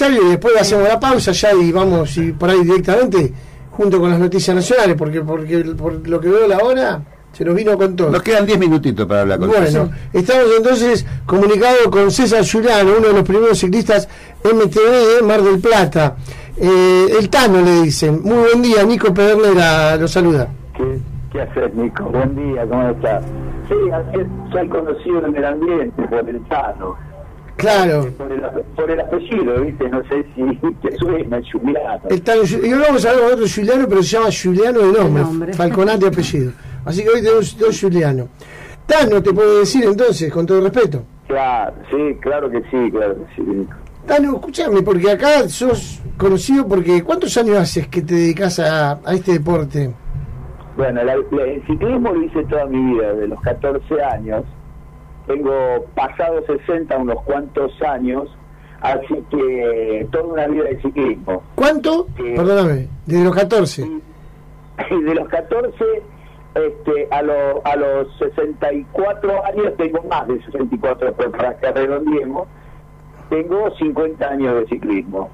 necesario y después hacemos la pausa ya y vamos y por ahí directamente junto con las noticias nacionales, porque porque por lo que veo la hora se nos vino con todo. Nos quedan 10 minutitos para hablar con Bueno, estamos entonces comunicados con César Juliano, uno de los primeros ciclistas MTV de Mar del Plata. Eh, el Tano le dicen. Muy buen día, Nico Pedernera lo saluda. ¿Qué, qué haces, Nico? Buen día, ¿cómo estás? Sí, así soy conocido en el ambiente por el Tano. Claro. Por el, por el apellido, ¿viste? No sé si te suena, Juliano. El Tano, y vamos a hablar con otro Juliano, pero se llama Juliano de nombre, nombre. Falconate apellido. Así que hoy tenemos dos Juliano. Tano, te puedo decir entonces, con todo respeto. Claro, sí, claro que sí, claro que sí. Tano, escúchame, porque acá sos conocido porque ¿cuántos años haces que te dedicas a, a este deporte? Bueno, la, el ciclismo lo hice toda mi vida, de los 14 años. Tengo pasado 60 unos cuantos años, así que toda una vida de ciclismo. ¿Cuánto? Perdóname, desde los 14. de los 14 este, a, lo, a los 64 años tengo más de 64, pero para que redondeemos, tengo 50 años de ciclismo.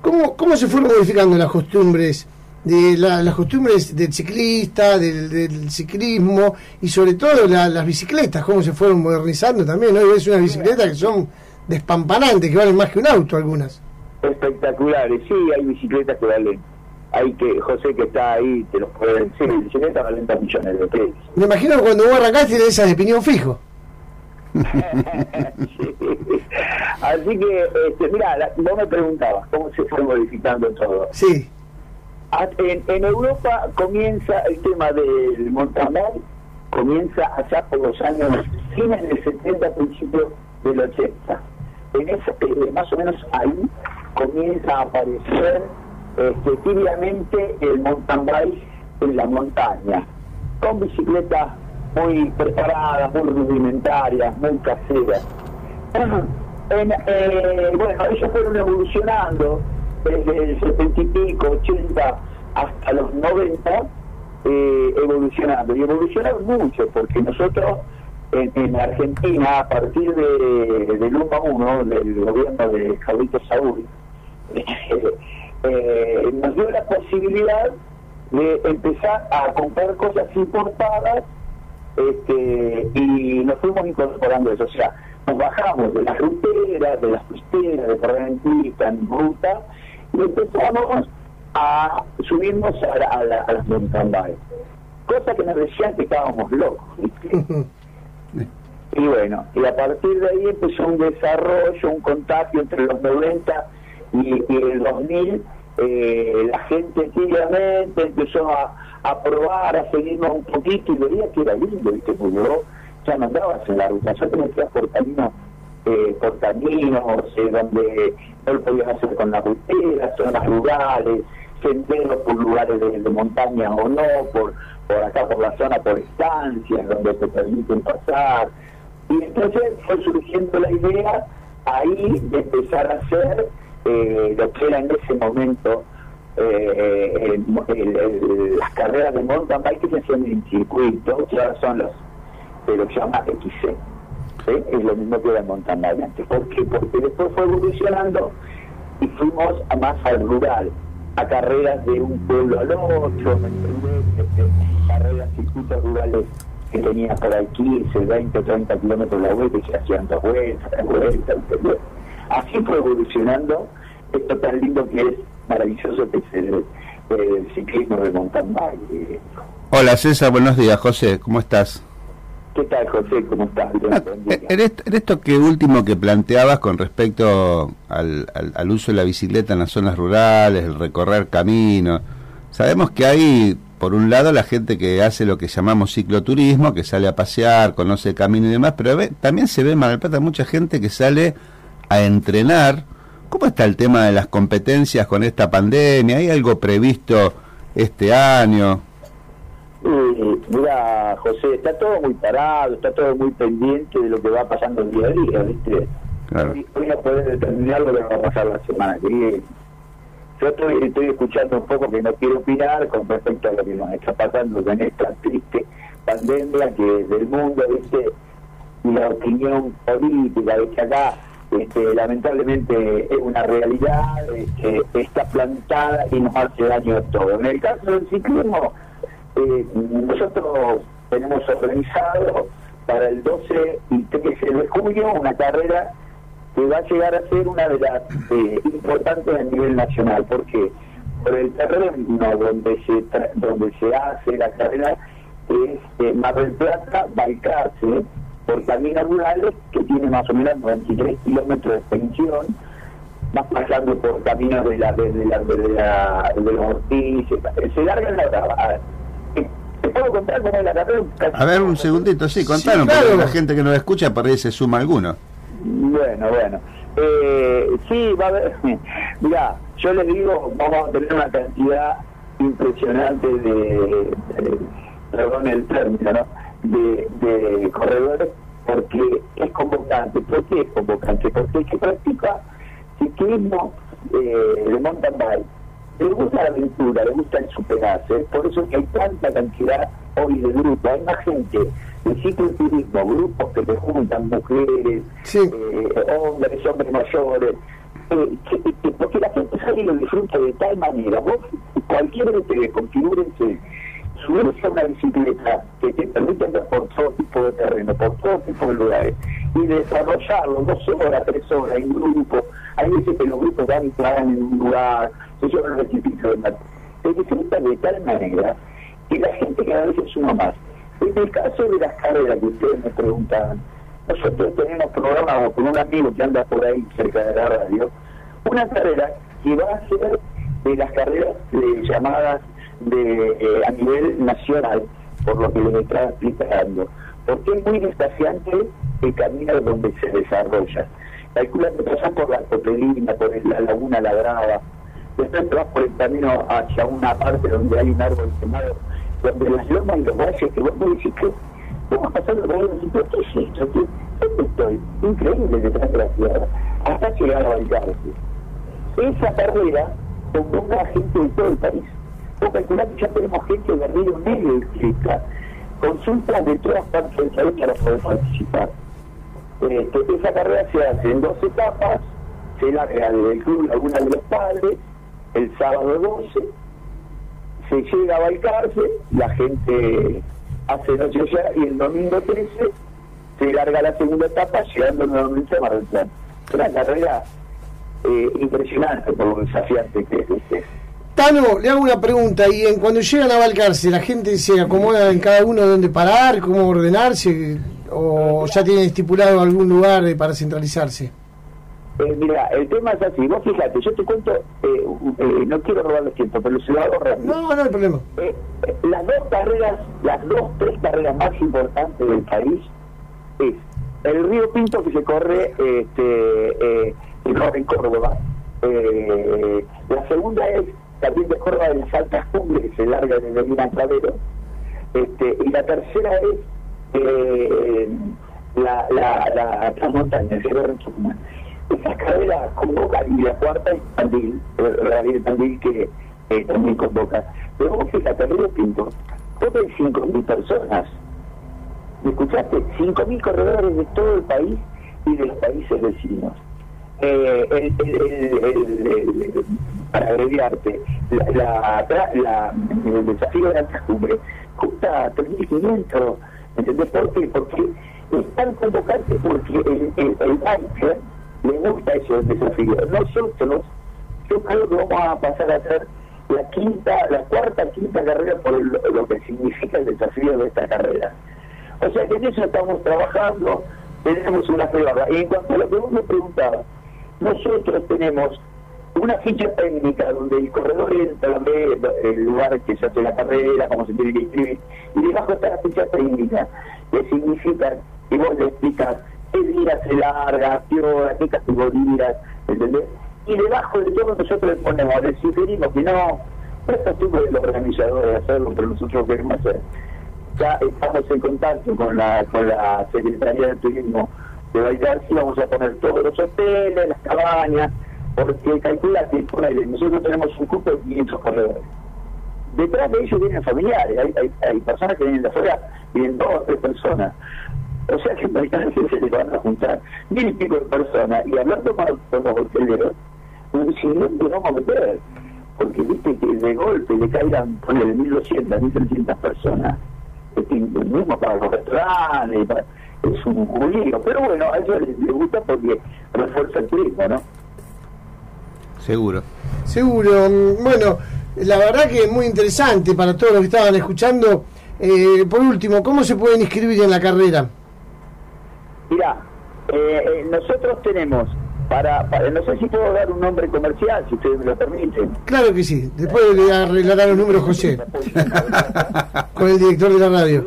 ¿Cómo, cómo se fueron modificando las costumbres? De las costumbres del ciclista, del, ciclismo y sobre todo las bicicletas, cómo se fueron modernizando también. Hoy ves unas bicicletas que son despampanantes, que valen más que un auto algunas. Espectaculares, sí, hay bicicletas que valen hay que, José que está ahí, te lo puede decir, el bicicleta valen millones de pesos. Me imagino que cuando vos arrancaste de esas de piñón fijo. Así que, este, mira, vos me preguntabas cómo se fue modificando todo. Sí. En, en Europa comienza el tema del mountain comienza allá por los años fines del 70, principios del 80. En ese, eh, más o menos ahí comienza a aparecer este, tibiamente el mountain bike en la montaña, con bicicletas muy preparadas, muy rudimentarias, muy caseras. Eh, bueno, ellos fueron evolucionando desde el 70 y pico, 80 hasta los 90, eh, evolucionando. Y evolucionaron mucho, porque nosotros en, Argentina, a partir de, del 1 a 1 del gobierno de Carlito Saúl, eh, nos dio la posibilidad de empezar a comprar cosas importadas este, y nos fuimos incorporando eso. O sea, nos bajamos de las ruteras, de las pisteras, de Correntista, en ruta, y empezamos a subirnos a, las mountain bikes. Cosa que nos decían que estábamos locos. y bueno, y a partir de ahí empezó un desarrollo, un contacto entre los 90 y, y el 2000 eh, la gente tibiamente empezó a, a, probar, a seguirnos un poquito y veía que era lindo, ¿viste? Porque yo ya no andabas en la ruta, yo que ir por caminos, eh, por caminos donde no lo podías hacer con la rutera, zonas rurales, senderos por lugares de, montaña o no, por, acá por la zona, por estancias donde te permiten pasar. Y entonces fue surgiendo la idea ahí de empezar a hacer eh, lo que era en ese momento eh, las carreras de mountain bike que se hacían en circuito, que ahora son los se llama XC. Es lo mismo que el mountain bike antes. ¿Por qué? Porque después fue evolucionando y fuimos a más al rural, a carreras de un pueblo al otro, carreras, circuitos rurales que tenía por ahí 15, 20, 30 kilómetros la vuelta y se hacían dos vueltas, tres vueltas, Así fue evolucionando esto tan lindo que es maravilloso que es el, ciclismo de mountain. Hola César, buenos días. José, ¿cómo estás? ¿Qué tal, José? ¿Cómo estás? Ah, en, esto, que último que planteabas con respecto al, al, uso de la bicicleta en las zonas rurales, el recorrer caminos, sabemos que hay, por un lado, la gente que hace lo que llamamos cicloturismo, que sale a pasear, conoce el camino y demás, pero también se ve en Mar Plata mucha gente que sale a entrenar. ¿Cómo está el tema de las competencias con esta pandemia? ¿Hay algo previsto este año? Mira, José, está todo muy parado, está todo muy pendiente de lo que va pasando el día a día, ¿viste? Claro. Hoy no podés determinar lo que va a pasar la semana que viene. Yo estoy, estoy escuchando un poco que no quiero opinar con respecto a lo que nos está pasando con esta triste pandemia que del mundo, ¿viste? Y la opinión política, ¿viste? Acá este, lamentablemente es una realidad, este, está plantada y nos hace daño a todos. En el caso del ciclismo, eh, nosotros tenemos organizado para el 12 y 13 de julio una carrera que va a llegar a ser una de las eh, importantes a nivel nacional. porque Por el terreno donde se, donde se hace la carrera es eh, Mar del Plata, Balcarce, por caminos rurales que tiene más o menos 23 kilómetros de extensión, más pasando por caminos de la de, la, de, la, de los Ortiz, se larga en la brava. ¿Te puedo contar cómo es la carrera? A ver, un segundito, sí, contaron, porque la gente que nos escucha por ahí se suma alguno. Bueno, bueno. Eh, sí, va a haber. Mira, yo les digo, vamos a tener una cantidad impresionante de, perdón el término, ¿no? De, de corredores porque es convocante. ¿Por qué es convocante? Porque el que practica ciclismo eh, de mountain bike le gusta la aventura, le gusta el superarse. Por eso que hay tanta cantidad hoy de grupos. Hay más gente de cicloturismo, grupos que se juntan, mujeres, eh, hombres, hombres mayores. Eh, porque la gente sale y lo disfruta de tal manera. Vos, cualquiera que configúrense subirse a una bicicleta que te permite andar por todo tipo de terreno, por todo tipo de lugares, y desarrollarlo dos horas, tres horas en grupo. Hay veces que los grupos van y paran en un lugar, los equipitos de Se disfruta de tal manera que la gente cada vez se suma más. En el caso de las carreras que ustedes me preguntaban, nosotros tenemos programado con un amigo que anda por ahí cerca de la radio, una carrera que va a ser de las carreras llamadas eh, a nivel nacional, por lo que les estaba explicando, porque es muy despaciante el camino donde se desarrolla. Calcula que pasan por la copelina, por la laguna ladrada, después te vas por el camino hacia una parte donde hay un árbol quemado, donde las lomas y los valles que vos me decís que vamos pasando por ahí y ¿qué es esto? ¿Dónde estoy? Increíble detrás de la tierra, hasta llegar a Valcarce. Esa carrera convoca gente de todo el país calcular que ya tenemos gente de Río Negro inscrita, consultas de todas partes del país para poder participar. Este, esa carrera se hace en dos etapas, se larga desde el club alguna de los padres, el sábado 12, se llega a Balcarce, la gente hace noche ya y el domingo 13 se larga la segunda etapa llegando nuevamente a Mar del Plata. Una carrera eh, impresionante por lo desafiante que es. Este. Tano, le hago una pregunta. Y en, cuando llegan a Valcarce, ¿la gente se acomoda en cada uno de dónde parar, cómo ordenarse? ¿O ya tienen estipulado algún lugar para centralizarse? Eh, mira, el tema es así. Vos fíjate, yo te cuento, eh, eh, no quiero robarles tiempo, pero se lo hago rápido. No, no hay problema. las dos carreras, las dos, tres carreras más importantes del país es el río Pinto que se corre este, en Córdoba. la segunda es también de Córdoba de las altas cumbres que se larga desde el Clavero. Este, y la tercera es eh, la, la, la montaña, el Cerro Tucumán. Esa carrera convoca y la cuarta es Tandil, Tandil que eh, también convoca. Pero vos fíjate, Río Pinto, hay 5.000 personas. ¿Me escuchaste? 5.000 corredores de todo el país y de los países vecinos. Eh, el, el, para abreviarte, la, la, el desafío de la cumbre cuesta 3.500, ¿entendés por qué? Porque están convocantes porque el, el, le gusta ese desafío. Nosotros, yo creo que vamos a pasar a hacer la quinta, la cuarta, quinta carrera por lo que significa el desafío de esta carrera. O sea que en eso estamos trabajando, tenemos una prueba. Y en cuanto a lo que vos me preguntabas, nosotros tenemos una ficha técnica donde el corredor entra, ve el lugar que se hace la carrera, cómo se tiene que inscribir, y debajo está la ficha técnica, que significa que vos le explicas qué días se larga, qué hora, qué categorías, ¿entendés? Y debajo de todo nosotros le ponemos, le sugerimos que no, no es costumbre de los organizadores hacerlo, pero nosotros queremos hacer. Ya estamos en contacto con la, con la Secretaría de Turismo de Bailar, si vamos a poner todos los hoteles, las cabañas, porque calcula que nosotros tenemos un grupo de 500 corredores. Detrás de ellos vienen familiares, hay, hay, personas que vienen de afuera, vienen dos o tres personas. O sea que mañana se le van a juntar mil y pico de personas y hablando con, con los hoteleros, si no nos vamos a meter, porque viste que de golpe le caigan por el 1200, 1300 personas, este, mismo para los restaurantes, para, es un julio, pero bueno, a ellos les, les gusta porque refuerza el turismo, ¿no? Seguro. Seguro. Bueno, la verdad que es muy interesante para todos los que estaban escuchando. Eh, por último, ¿cómo se pueden inscribir en la carrera? Eh, eh, nosotros tenemos, para, para, no sé si puedo dar un nombre comercial, si ustedes me lo permiten. Claro que sí. Después le arreglará los números José, con el director de la radio.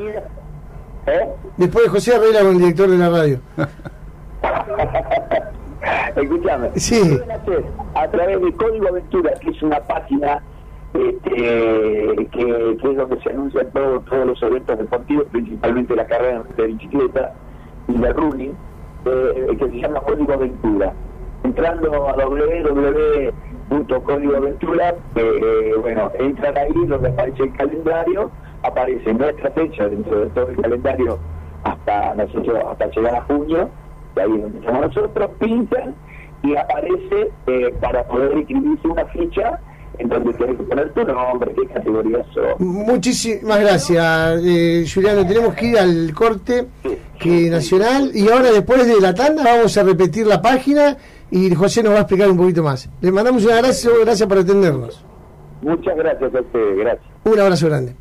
¿Eh? Después José arregla con el director de la radio. Escuchame. Sí. Hacer a través de Código Aventura, que es una página este, que, que es donde se anuncian todo- todos los eventos deportivos, principalmente la carrera de bicicleta y de running, eh, que se llama Código Aventura. Entrando a www.códigoaventura, eh, eh, bueno, entran ahí donde aparece el calendario, aparece nuestra fecha dentro de todo el calendario hasta nosotros hasta llegar a junio, y ahí es donde estamos nosotros, pintan y aparece eh, para poder escribirse una ficha en donde tienes que poner tu nombre, qué categoría sos. Muchísimas gracias, eh, Juliano. Tenemos que ir al corte que nacional y ahora después de la tanda vamos a repetir la página y José nos va a explicar un poquito más. Le mandamos un abrazo, gracias por atendernos. Muchas gracias a ustedes, gracias. Un abrazo grande.